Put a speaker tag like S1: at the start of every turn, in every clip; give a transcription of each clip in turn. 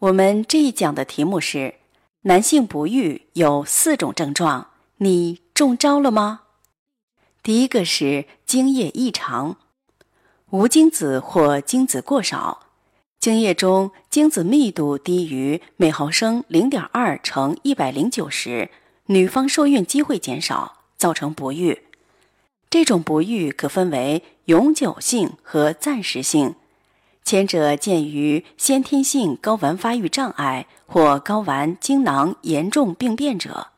S1: 我们这一讲的题目是：男性不育有四种症状，你中招了吗？第一个是精液异常，无精子或精子过少，精液中精子密度低于每毫升零点二乘一百零九时，女方受孕机会减少，造成不育。这种不育可分为永久性和暂时性。前者见于先天性睾丸发育障碍或睾丸精囊严重病变者，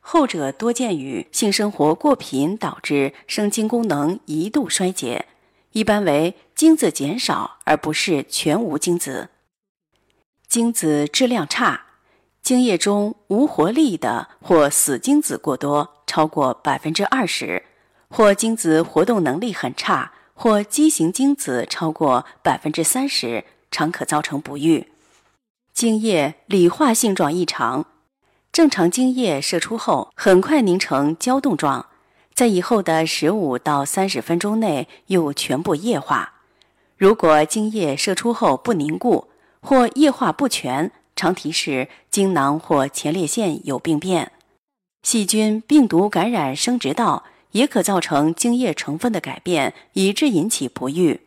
S1: 后者多见于性生活过频导致生精功能一度衰竭，一般为精子减少而不是全无精子。精子质量差，精液中无活力的或死精子过多，超过百分之二十，或精子活动能力很差。或畸形精子超过百分之三十，常可造成不育。精液理化性状异常，正常精液射出后很快凝成胶冻状，在以后的十五到三十分钟内又全部液化。如果精液射出后不凝固或液化不全，常提示精囊或前列腺有病变。细菌、病毒感染生殖道。也可造成精液成分的改变，以致引起不育。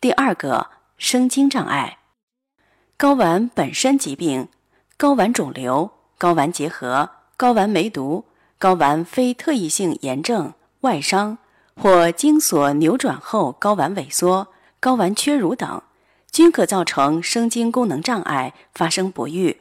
S1: 第二个，生精障碍，睾丸本身疾病、睾丸肿瘤、睾丸结核、睾丸梅毒、睾丸非特异性炎症、外伤或精索扭转后睾丸萎缩、睾丸缺乳等，均可造成生精功能障碍，发生不育。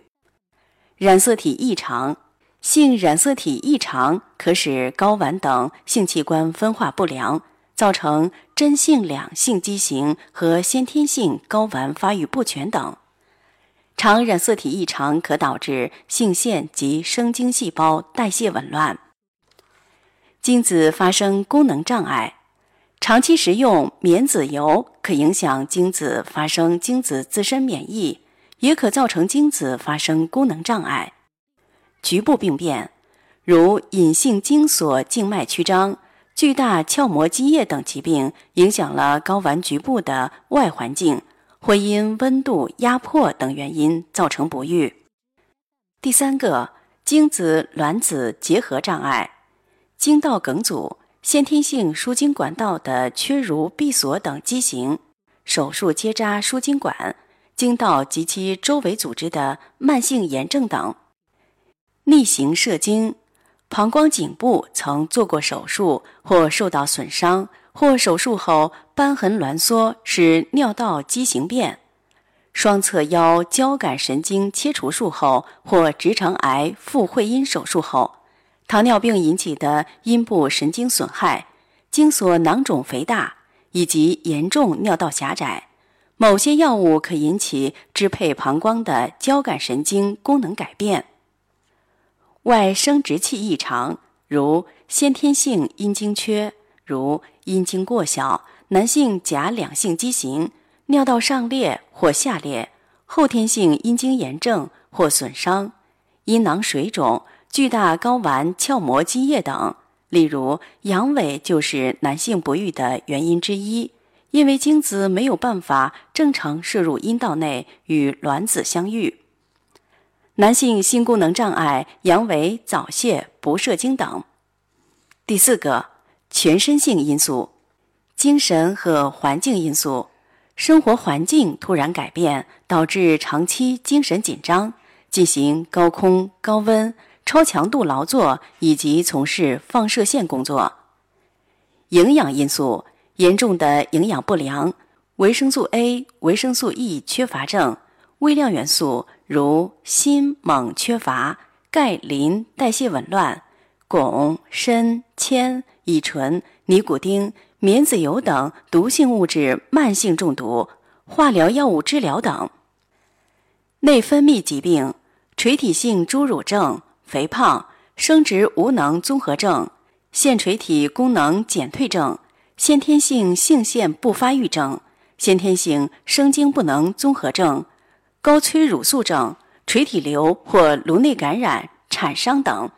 S1: 染色体异常。性染色体异常可使睾丸等性器官分化不良，造成真性两性畸形和先天性睾丸发育不全等。常染色体异常可导致性腺及生精细胞代谢紊乱。精子发生功能障碍，长期食用免籽油可影响精子发生精子自身免疫，也可造成精子发生功能障碍。局部病变，如隐性精索静脉曲张、巨大鞘膜积液等疾病，影响了睾丸局部的外环境，或因温度、压迫等原因造成不育。第三个，精子卵子结合障碍，精道梗阻、先天性输精管道的缺如闭锁等畸形，手术结扎输精管、精道及其周围组织的慢性炎症等。逆行射精，膀胱颈部曾做过手术或受到损伤，或手术后瘢痕挛缩，使尿道畸形变；双侧腰交感神经切除术后，或直肠癌腹会阴手术后，糖尿病引起的阴部神经损害、精索囊肿肥大以及严重尿道狭窄。某些药物可引起支配膀胱的交感神经功能改变。外生殖器异常，如先天性阴茎缺，如阴茎过小，男性假两性畸形，尿道上裂或下裂，后天性阴茎炎症或损伤，阴囊水肿，巨大睾丸鞘膜积液等。例如，阳痿就是男性不育的原因之一，因为精子没有办法正常射入阴道内与卵子相遇。男性性功能障碍、阳痿、早泄、不射精等。第四个，全身性因素，精神和环境因素，生活环境突然改变，导致长期精神紧张，进行高空、高温、超强度劳作以及从事放射线工作。营养因素，严重的营养不良，维生素 A、维生素 E 缺乏症。微量元素如锌、锰缺乏，钙、磷代谢紊乱，汞、砷、铅、乙醇、尼古丁、棉籽油等毒性物质慢性中毒，化疗药物治疗等。内分泌疾病，垂体性侏儒症、肥胖、生殖无能综合症、腺垂体功能减退症、先天性性腺不发育症、先天性生精不能综合症、高催乳素症、垂体瘤或颅内感染、产伤等。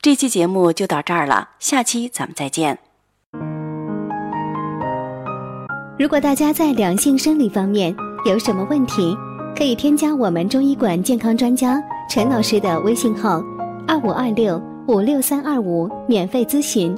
S1: 这期节目就到这儿了，下期咱们再见。
S2: 如果大家在两性生理方面有什么问题，可以添加我们中医馆健康专家陈老师的微信号：二五二六五六三二五，免费咨询。